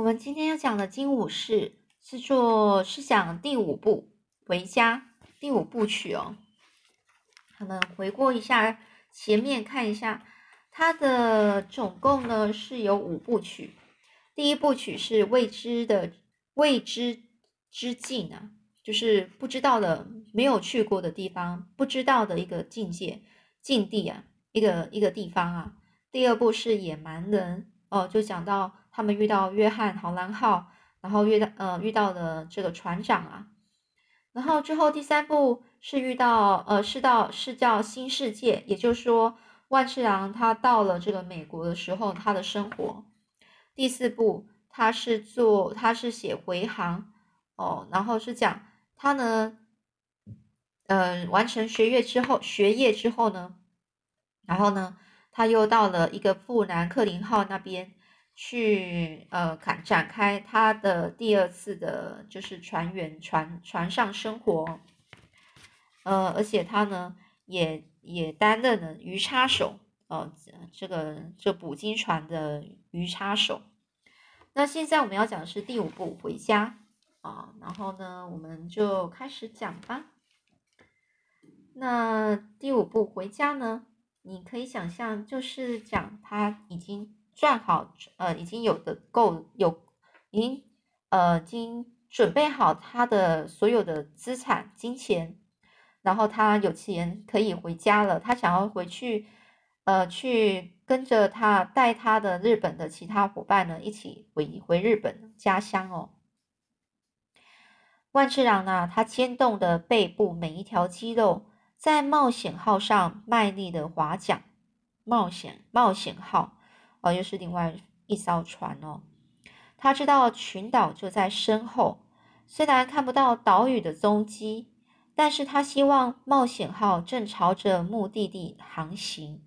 我们今天要讲的《精武士》是做是讲第五部《回家》第五部曲哦。我们回顾一下前面，看一下它的总共呢是有五部曲。第一部曲是未知的未知之境啊，就是不知道的、没有去过的地方，不知道的一个境界、境地啊，一个一个地方啊。第二部是野蛮人哦，就讲到他们遇到约翰·豪兰号，然后遇到呃遇到了这个船长啊，然后之后第三部是遇到呃是到是叫新世界，也就是说万次郎他到了这个美国的时候他的生活。第四部，他是做，他是写回航哦，然后是讲他呢，嗯，完成学业之后，学业之后呢，然后呢，他又到了一个富兰克林号那边去，呃，展展开他的第二次的，就是船员船船上生活，呃，而且他呢，也也担任了鱼叉手，哦，这个这捕鲸船的鱼叉手。那现在我们要讲的是第五部回家啊，然后呢，我们就开始讲吧。那第五部回家呢，你可以想象，就是讲他已经赚好，呃，已经有的够有，已经呃，已经准备好他的所有的资产、金钱，然后他有钱可以回家了，他想要回去，呃，去。跟着他带他的日本的其他伙伴呢，一起回回日本家乡哦。万次郎呢，他牵动的背部每一条肌肉，在冒险号上卖力的划桨。冒险冒险号哦，又是另外一艘船哦。他知道群岛就在身后，虽然看不到岛屿的踪迹，但是他希望冒险号正朝着目的地航行。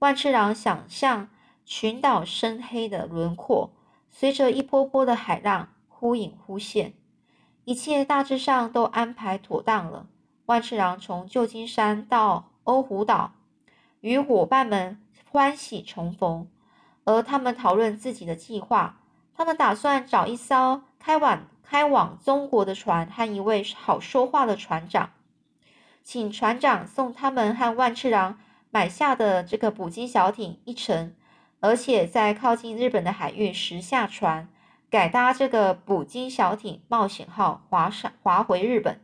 万次郎想象群岛深黑的轮廓，随着一波波的海浪忽隐忽现，一切大致上都安排妥当了。万次郎从旧金山到欧胡岛，与伙伴们欢喜重逢，而他们讨论自己的计划。他们打算找一艘开往开往中国的船和一位好说话的船长，请船长送他们和万次郎。买下的这个捕鲸小艇一程，而且在靠近日本的海域时下船，改搭这个捕鲸小艇冒险号划上划回日本。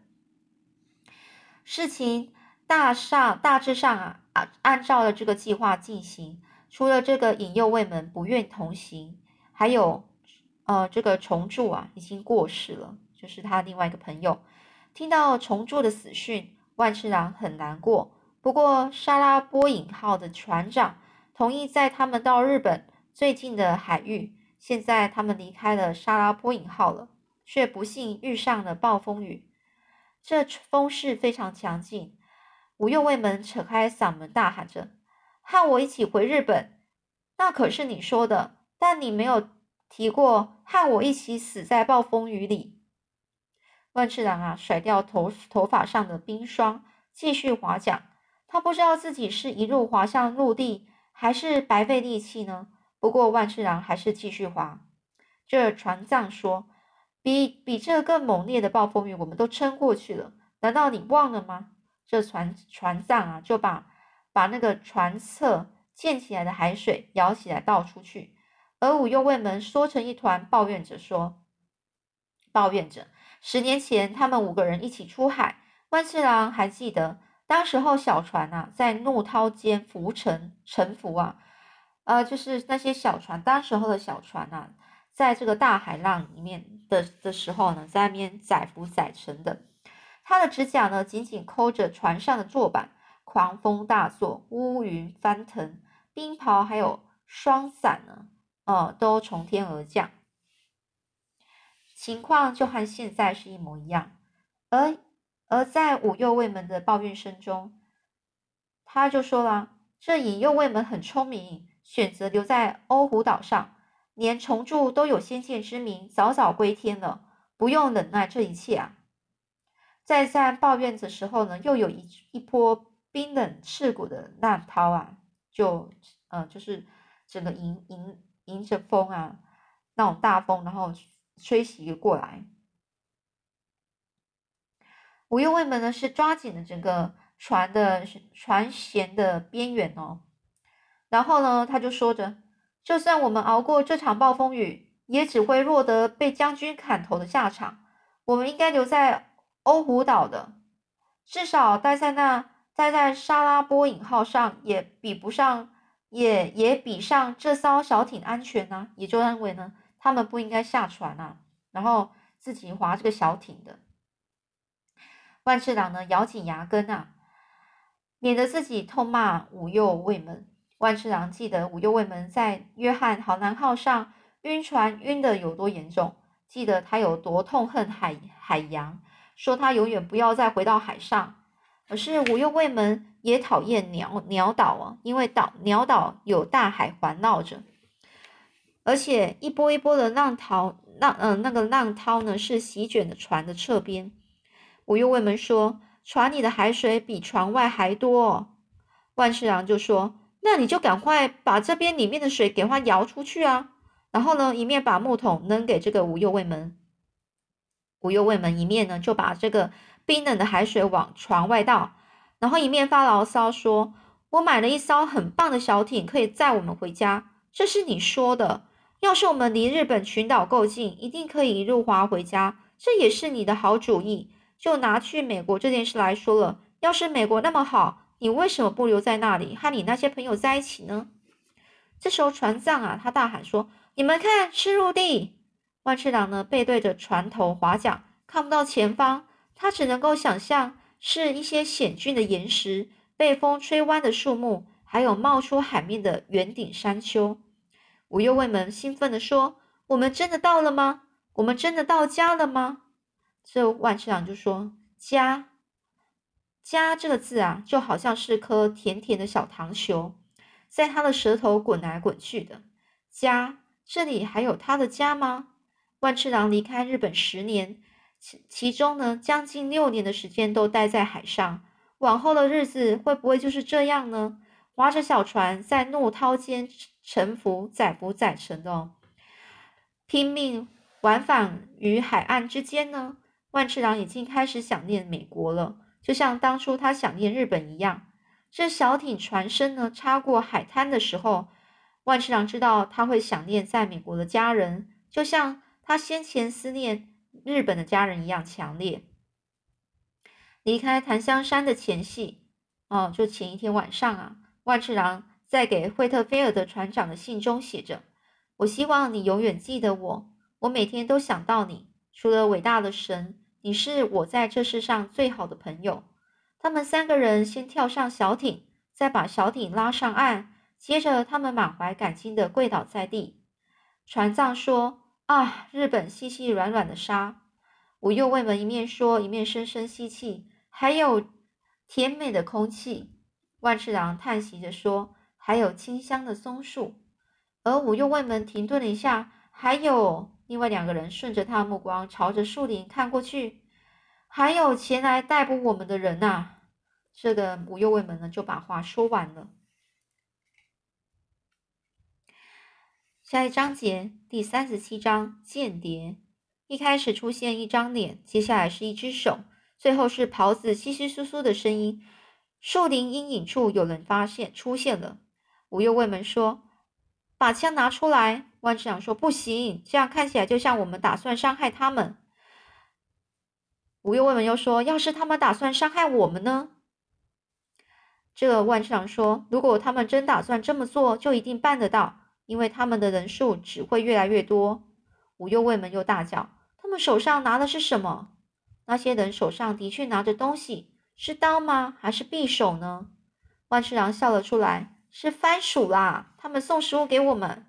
事情大上大致上啊啊，按照了这个计划进行。除了这个引诱卫门不愿同行，还有呃这个重柱啊已经过世了，就是他另外一个朋友。听到重柱的死讯，万次郎很难过。不过，沙拉波引号的船长同意载他们到日本最近的海域。现在他们离开了沙拉波引号了，却不幸遇上了暴风雨。这风势非常强劲。五右卫门扯开嗓门大喊着：“和我一起回日本！”那可是你说的，但你没有提过和我一起死在暴风雨里。万次郎啊，甩掉头头发上的冰霜，继续划桨。他不知道自己是一路滑向陆地，还是白费力气呢？不过万次郎还是继续滑。这船长说：“比比这更猛烈的暴风雨，我们都撑过去了。难道你忘了吗？”这船船长啊，就把把那个船侧溅起来的海水舀起来倒出去。而五右卫门缩成一团，抱怨着说：“抱怨着，十年前他们五个人一起出海，万次郎还记得。”当时候小船啊，在怒涛间浮沉沉浮啊，呃，就是那些小船，当时候的小船啊，在这个大海浪里面的的时候呢，在那边载浮载沉的。他的指甲呢，紧紧抠着船上的坐板，狂风大作，乌云翻腾，冰雹还有霜伞呢，呃，都从天而降。情况就和现在是一模一样，而。而在五右卫门的抱怨声中，他就说了：“这引诱卫门很聪明，选择留在欧胡岛上，连重铸都有先见之明，早早归天了，不用忍耐这一切啊！”在在抱怨的时候呢，又有一一波冰冷刺骨的浪涛啊，就呃就是整个迎迎迎着风啊，那种大风，然后吹袭过来。五右卫门呢是抓紧了整个船的船舷的边缘哦，然后呢他就说着：“就算我们熬过这场暴风雨，也只会落得被将军砍头的下场。我们应该留在欧胡岛的，至少待在那再在沙拉波引号上，也比不上，也也比上这艘小艇安全呢。也就认为呢，他们不应该下船啊，然后自己划这个小艇的。”万次郎呢，咬紧牙根啊，免得自己痛骂五右卫门。万次郎记得五右卫门在约翰豪南号上晕船晕的有多严重，记得他有多痛恨海海洋，说他永远不要再回到海上。可是五右卫门也讨厌鸟鸟岛啊，因为岛鸟岛有大海环绕着，而且一波一波的浪涛，浪嗯那个浪涛呢是席卷的船的侧边。五右卫门说：“船里的海水比船外还多。”哦万次郎就说：“那你就赶快把这边里面的水给它摇出去啊！”然后呢，一面把木桶扔给这个五右卫门，五右卫门一面呢就把这个冰冷的海水往船外倒，然后一面发牢骚说：“我买了一艘很棒的小艇，可以载我们回家。这是你说的。要是我们离日本群岛够近，一定可以一路滑回家。这也是你的好主意。”就拿去美国这件事来说了，要是美国那么好，你为什么不留在那里和你那些朋友在一起呢？这时候船长啊，他大喊说：“你们看，是陆地！”万次郎呢背对着船头划桨，看不到前方，他只能够想象是一些险峻的岩石、被风吹弯的树木，还有冒出海面的圆顶山丘。五右卫门兴奋地说：“我们真的到了吗？我们真的到家了吗？”这万次郎就说：“家，家这个字啊，就好像是颗甜甜的小糖球，在他的舌头滚来滚去的。家，这里还有他的家吗？”万次郎离开日本十年，其中呢，将近六年的时间都待在海上。往后的日子会不会就是这样呢？划着小船在怒涛间沉浮、载浮载沉的，拼命往返于海岸之间呢？万次郎已经开始想念美国了，就像当初他想念日本一样。这小艇船身呢，擦过海滩的时候，万次郎知道他会想念在美国的家人，就像他先前思念日本的家人一样强烈。离开檀香山的前夕，哦，就前一天晚上啊，万次郎在给惠特菲尔德船长的信中写着：“我希望你永远记得我，我每天都想到你，除了伟大的神。”你是我在这世上最好的朋友。他们三个人先跳上小艇，再把小艇拉上岸，接着他们满怀感激的跪倒在地。船长说：“啊，日本细细软软的沙。”我右卫门一面说，一面深深吸气。还有甜美的空气。万次郎叹息着说：“还有清香的松树。”而五右卫门停顿了一下，还有。另外两个人顺着他的目光朝着树林看过去，还有前来逮捕我们的人呐。这个五右卫门呢就把话说完了。下一章节第三十七章间谍。一开始出现一张脸，接下来是一只手，最后是袍子稀稀疏疏的声音。树林阴影处有人发现出现了。五右卫门说：“把枪拿出来。”万次长说：“不行，这样看起来就像我们打算伤害他们。”五右卫门又说：“要是他们打算伤害我们呢？”这万次长说：“如果他们真打算这么做，就一定办得到，因为他们的人数只会越来越多。”五右卫门又大叫：“他们手上拿的是什么？那些人手上的确拿着东西，是刀吗？还是匕首呢？”万次郎笑了出来：“是番薯啦！他们送食物给我们。”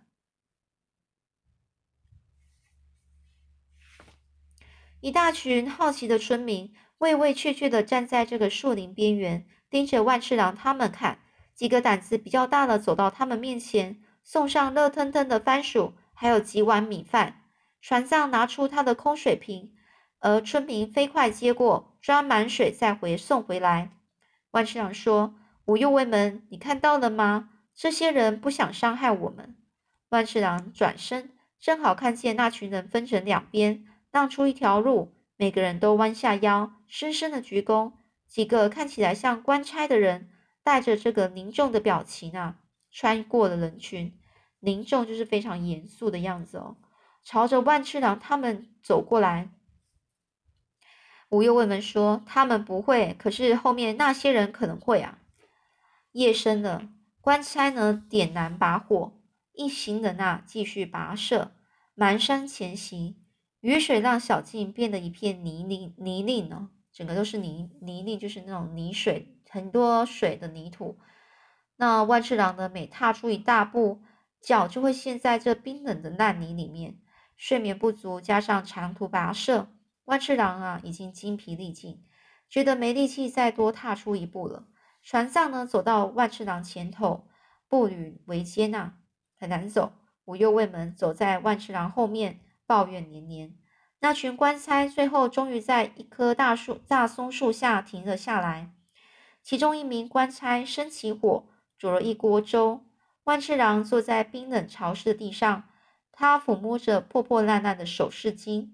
一大群好奇的村民畏畏怯怯的站在这个树林边缘，盯着万次郎他们看。几个胆子比较大的走到他们面前，送上热腾腾的番薯，还有几碗米饭。船上拿出他的空水瓶，而村民飞快接过，装满水再回送回来。万次郎说：“五右卫门，你看到了吗？这些人不想伤害我们。”万次郎转身。正好看见那群人分成两边，让出一条路，每个人都弯下腰，深深的鞠躬。几个看起来像官差的人，带着这个凝重的表情啊，穿过了人群。凝重就是非常严肃的样子哦，朝着万次郎他们走过来。吴右卫门说：“他们不会，可是后面那些人可能会啊。”夜深了，官差呢点燃把火，一行人啊继续跋涉，蹒跚前行。雨水让小径变得一片泥泞泥泞呢，整个都是泥泥泞，就是那种泥水，很多水的泥土。那万次郎呢，每踏出一大步，脚就会陷在这冰冷的烂泥里面。睡眠不足，加上长途跋涉。万次郎啊，已经精疲力尽，觉得没力气再多踏出一步了。船上呢，走到万次郎前头，步履维艰呐，很难走。武右卫门走在万次郎后面，抱怨连连。那群官差最后终于在一棵大树、大松树下停了下来。其中一名官差生起火，煮了一锅粥。万次郎坐在冰冷潮湿的地上，他抚摸着破破烂烂的首饰巾。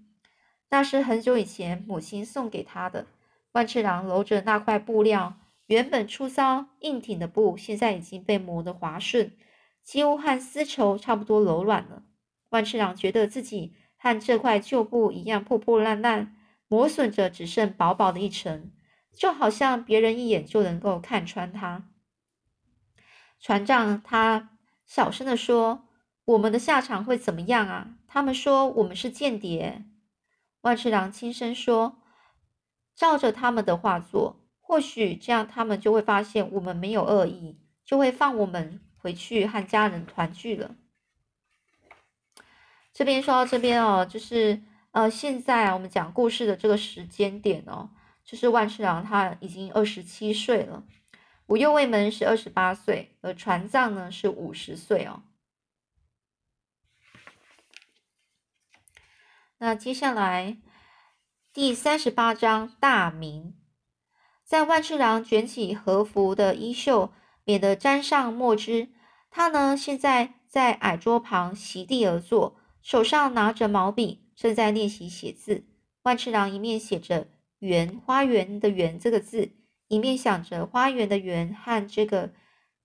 那是很久以前母亲送给他的。万次郎揉着那块布料，原本粗糙硬挺的布，现在已经被磨得滑顺，几乎和丝绸差不多柔软了。万次郎觉得自己和这块旧布一样破破烂烂，磨损着，只剩薄薄的一层，就好像别人一眼就能够看穿他。船长他小声的说：“我们的下场会怎么样啊？他们说我们是间谍。”万次郎轻声说：“照着他们的话做，或许这样他们就会发现我们没有恶意，就会放我们回去和家人团聚了。”这边说到这边哦，就是呃，现在我们讲故事的这个时间点哦，就是万次郎他已经二十七岁了，五右卫门是二十八岁，而船藏呢是五十岁哦。那接下来第三十八章大明，在万次郎卷起和服的衣袖，免得沾上墨汁。他呢，现在在矮桌旁席地而坐，手上拿着毛笔，正在练习写字。万次郎一面写着“园”花园的“园”这个字，一面想着花园的“园”和这个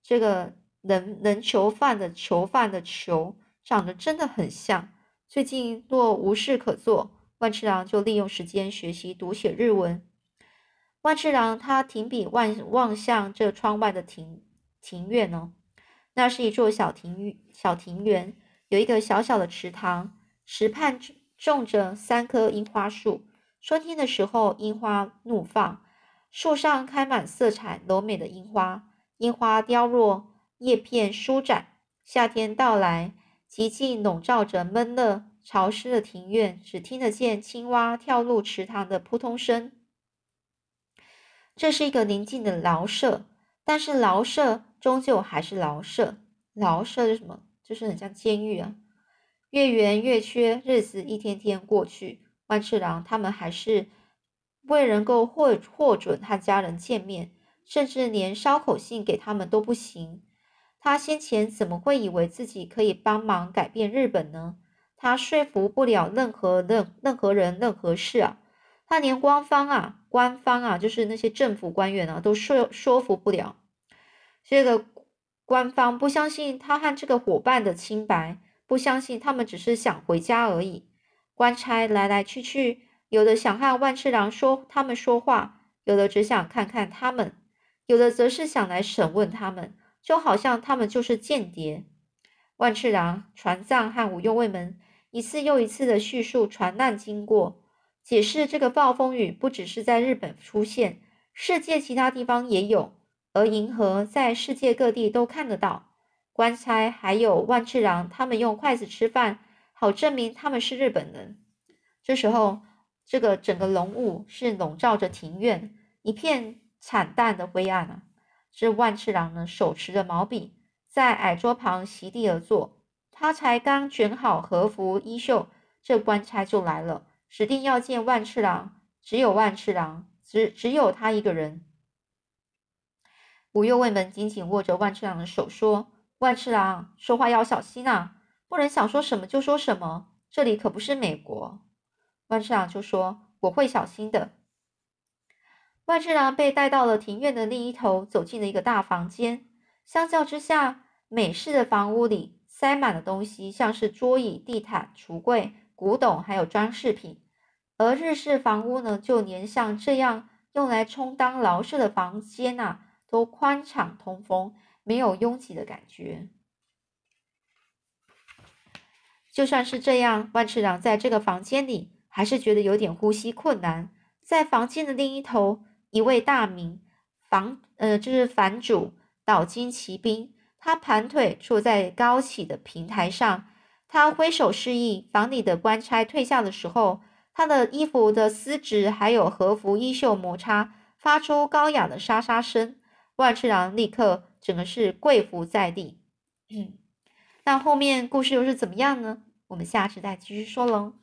这个能能囚犯的“囚犯”的“囚”长得真的很像。最近若无事可做，万次郎就利用时间学习读写日文。万次郎他停笔望望向这窗外的庭庭院哦，那是一座小庭小庭园，有一个小小的池塘，池畔种着三棵樱花树。春天的时候，樱花怒放，树上开满色彩柔美的樱花，樱花凋落，叶片舒展。夏天到来。寂静笼罩着闷热潮湿的庭院，只听得见青蛙跳入池塘的扑通声。这是一个宁静的牢舍，但是牢舍终究还是牢舍。牢舍是什么？就是很像监狱啊。月圆月缺，日子一天天过去，万次郎他们还是未能够获获准和家人见面，甚至连捎口信给他们都不行。他先前怎么会以为自己可以帮忙改变日本呢？他说服不了任何任任何人任何事啊！他连官方啊，官方啊，就是那些政府官员啊，都说说服不了。这个官方不相信他和这个伙伴的清白，不相信他们只是想回家而已。官差来来去去，有的想和万次郎说他们说话，有的只想看看他们，有的则是想来审问他们。就好像他们就是间谍。万次郎、船藏和五右卫门一次又一次的叙述船难经过，解释这个暴风雨不只是在日本出现，世界其他地方也有，而银河在世界各地都看得到。官差还有万次郎，他们用筷子吃饭，好证明他们是日本人。这时候，这个整个浓雾是笼罩着庭院，一片惨淡的灰暗啊。这万次郎呢，手持着毛笔，在矮桌旁席地而坐。他才刚卷好和服衣袖，这官差就来了，指定要见万次郎。只有万次郎，只只有他一个人。五右卫门紧紧握着万次郎的手，说：“万次郎，说话要小心啊！不能想说什么就说什么，这里可不是美国。万次郎就说：“我会小心的。”万次郎被带到了庭院的另一头，走进了一个大房间。相较之下，美式的房屋里塞满了东西，像是桌椅、地毯、橱柜、古董，还有装饰品。而日式房屋呢，就连像这样用来充当牢舍的房间呐，都宽敞通风，没有拥挤的感觉。就算是这样，万次郎在这个房间里还是觉得有点呼吸困难。在房间的另一头，一位大名房呃，就是房主岛津骑兵，他盘腿坐在高起的平台上，他挥手示意房里的官差退下的时候，他的衣服的丝质还有和服衣袖摩擦，发出高雅的沙沙声。万次郎立刻整个是跪伏在地。那后面故事又是怎么样呢？我们下次再继续说喽。